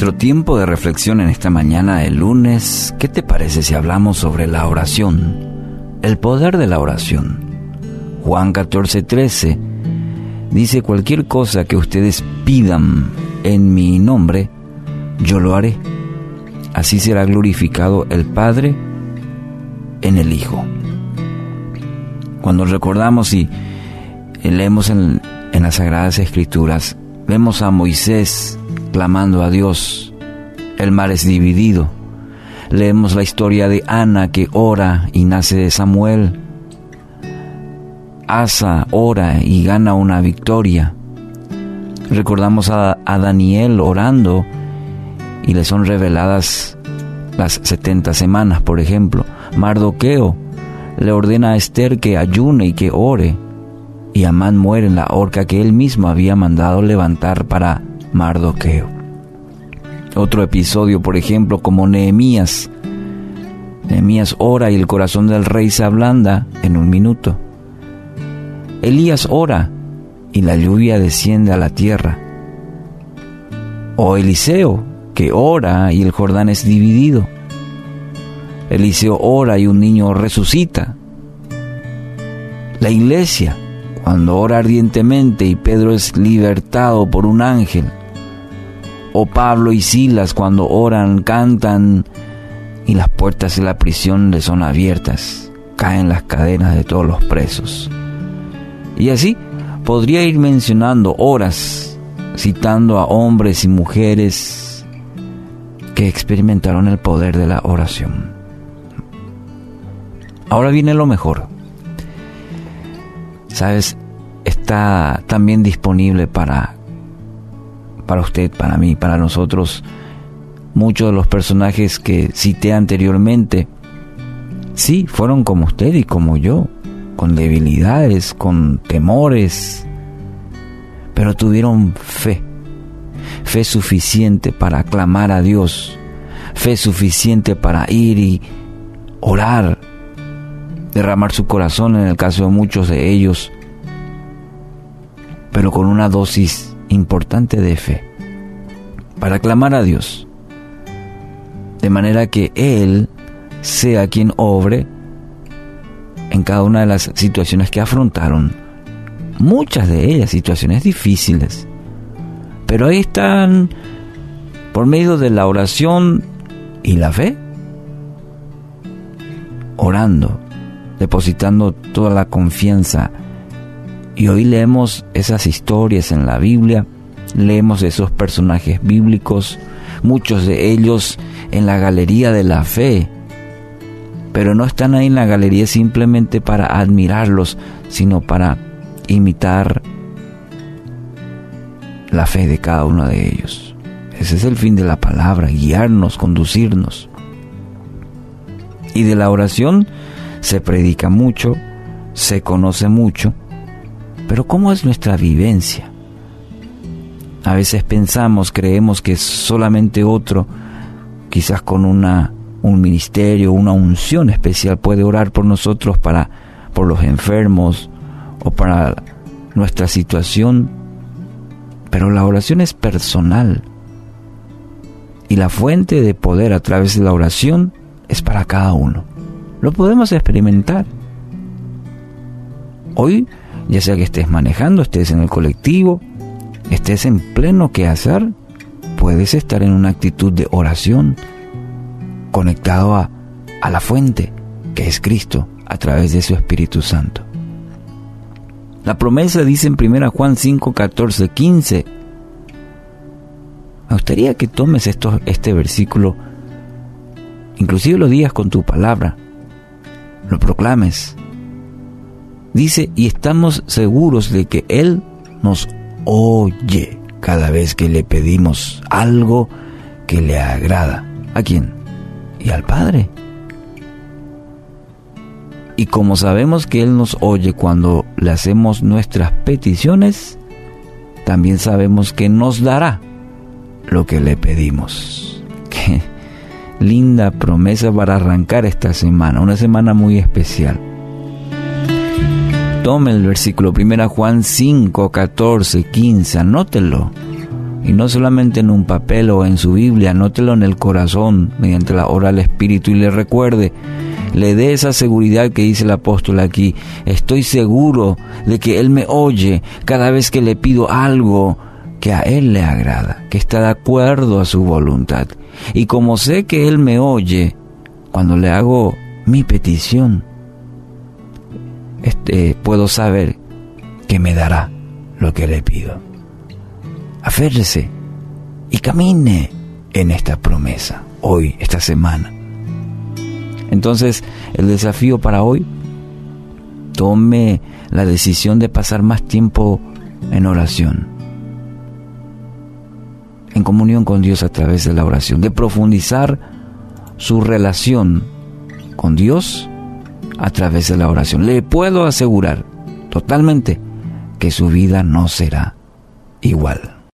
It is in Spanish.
nuestro tiempo de reflexión en esta mañana de lunes, ¿qué te parece si hablamos sobre la oración? El poder de la oración. Juan 14, 13 dice, cualquier cosa que ustedes pidan en mi nombre, yo lo haré. Así será glorificado el Padre en el Hijo. Cuando recordamos y leemos en las Sagradas Escrituras, vemos a Moisés clamando a Dios. El mar es dividido. Leemos la historia de Ana que ora y nace de Samuel. Asa ora y gana una victoria. Recordamos a, a Daniel orando y le son reveladas las 70 semanas, por ejemplo. Mardoqueo le ordena a Esther que ayune y que ore. Y Amán muere en la horca que él mismo había mandado levantar para Mardoqueo. Otro episodio, por ejemplo, como Nehemías. Nehemías ora y el corazón del rey se ablanda en un minuto. Elías ora y la lluvia desciende a la tierra. O Eliseo, que ora y el Jordán es dividido. Eliseo ora y un niño resucita. La iglesia, cuando ora ardientemente y Pedro es libertado por un ángel, o Pablo y Silas cuando oran, cantan y las puertas de la prisión le son abiertas, caen las cadenas de todos los presos. Y así podría ir mencionando horas, citando a hombres y mujeres que experimentaron el poder de la oración. Ahora viene lo mejor. Sabes, está también disponible para para usted, para mí, para nosotros, muchos de los personajes que cité anteriormente, sí, fueron como usted y como yo, con debilidades, con temores, pero tuvieron fe, fe suficiente para clamar a Dios, fe suficiente para ir y orar, derramar su corazón en el caso de muchos de ellos, pero con una dosis importante de fe para clamar a Dios, de manera que Él sea quien obre en cada una de las situaciones que afrontaron, muchas de ellas situaciones difíciles, pero ahí están por medio de la oración y la fe, orando, depositando toda la confianza y hoy leemos esas historias en la Biblia, leemos esos personajes bíblicos, muchos de ellos en la galería de la fe, pero no están ahí en la galería simplemente para admirarlos, sino para imitar la fe de cada uno de ellos. Ese es el fin de la palabra, guiarnos, conducirnos. Y de la oración se predica mucho, se conoce mucho, pero ¿cómo es nuestra vivencia? A veces pensamos, creemos que solamente otro, quizás con una, un ministerio, una unción especial, puede orar por nosotros para, por los enfermos o para nuestra situación. Pero la oración es personal. Y la fuente de poder a través de la oración es para cada uno. Lo podemos experimentar. Hoy ya sea que estés manejando, estés en el colectivo, estés en pleno quehacer, puedes estar en una actitud de oración, conectado a, a la fuente, que es Cristo, a través de su Espíritu Santo. La promesa dice en 1 Juan 5, 14, 15. Me gustaría que tomes esto, este versículo, inclusive lo digas con tu palabra, lo proclames, Dice, y estamos seguros de que Él nos oye cada vez que le pedimos algo que le agrada. ¿A quién? Y al Padre. Y como sabemos que Él nos oye cuando le hacemos nuestras peticiones, también sabemos que nos dará lo que le pedimos. Qué linda promesa para arrancar esta semana, una semana muy especial. Tome el versículo 1 Juan 5, 14, 15, anótelo. y no solamente en un papel o en su Biblia, anótelo en el corazón mediante la hora del Espíritu y le recuerde, le dé esa seguridad que dice el apóstol aquí. Estoy seguro de que Él me oye cada vez que le pido algo que a Él le agrada, que está de acuerdo a su voluntad. Y como sé que Él me oye cuando le hago mi petición, este, puedo saber que me dará lo que le pido. Aférrese y camine en esta promesa, hoy, esta semana. Entonces, el desafío para hoy, tome la decisión de pasar más tiempo en oración, en comunión con Dios a través de la oración, de profundizar su relación con Dios a través de la oración. Le puedo asegurar totalmente que su vida no será igual.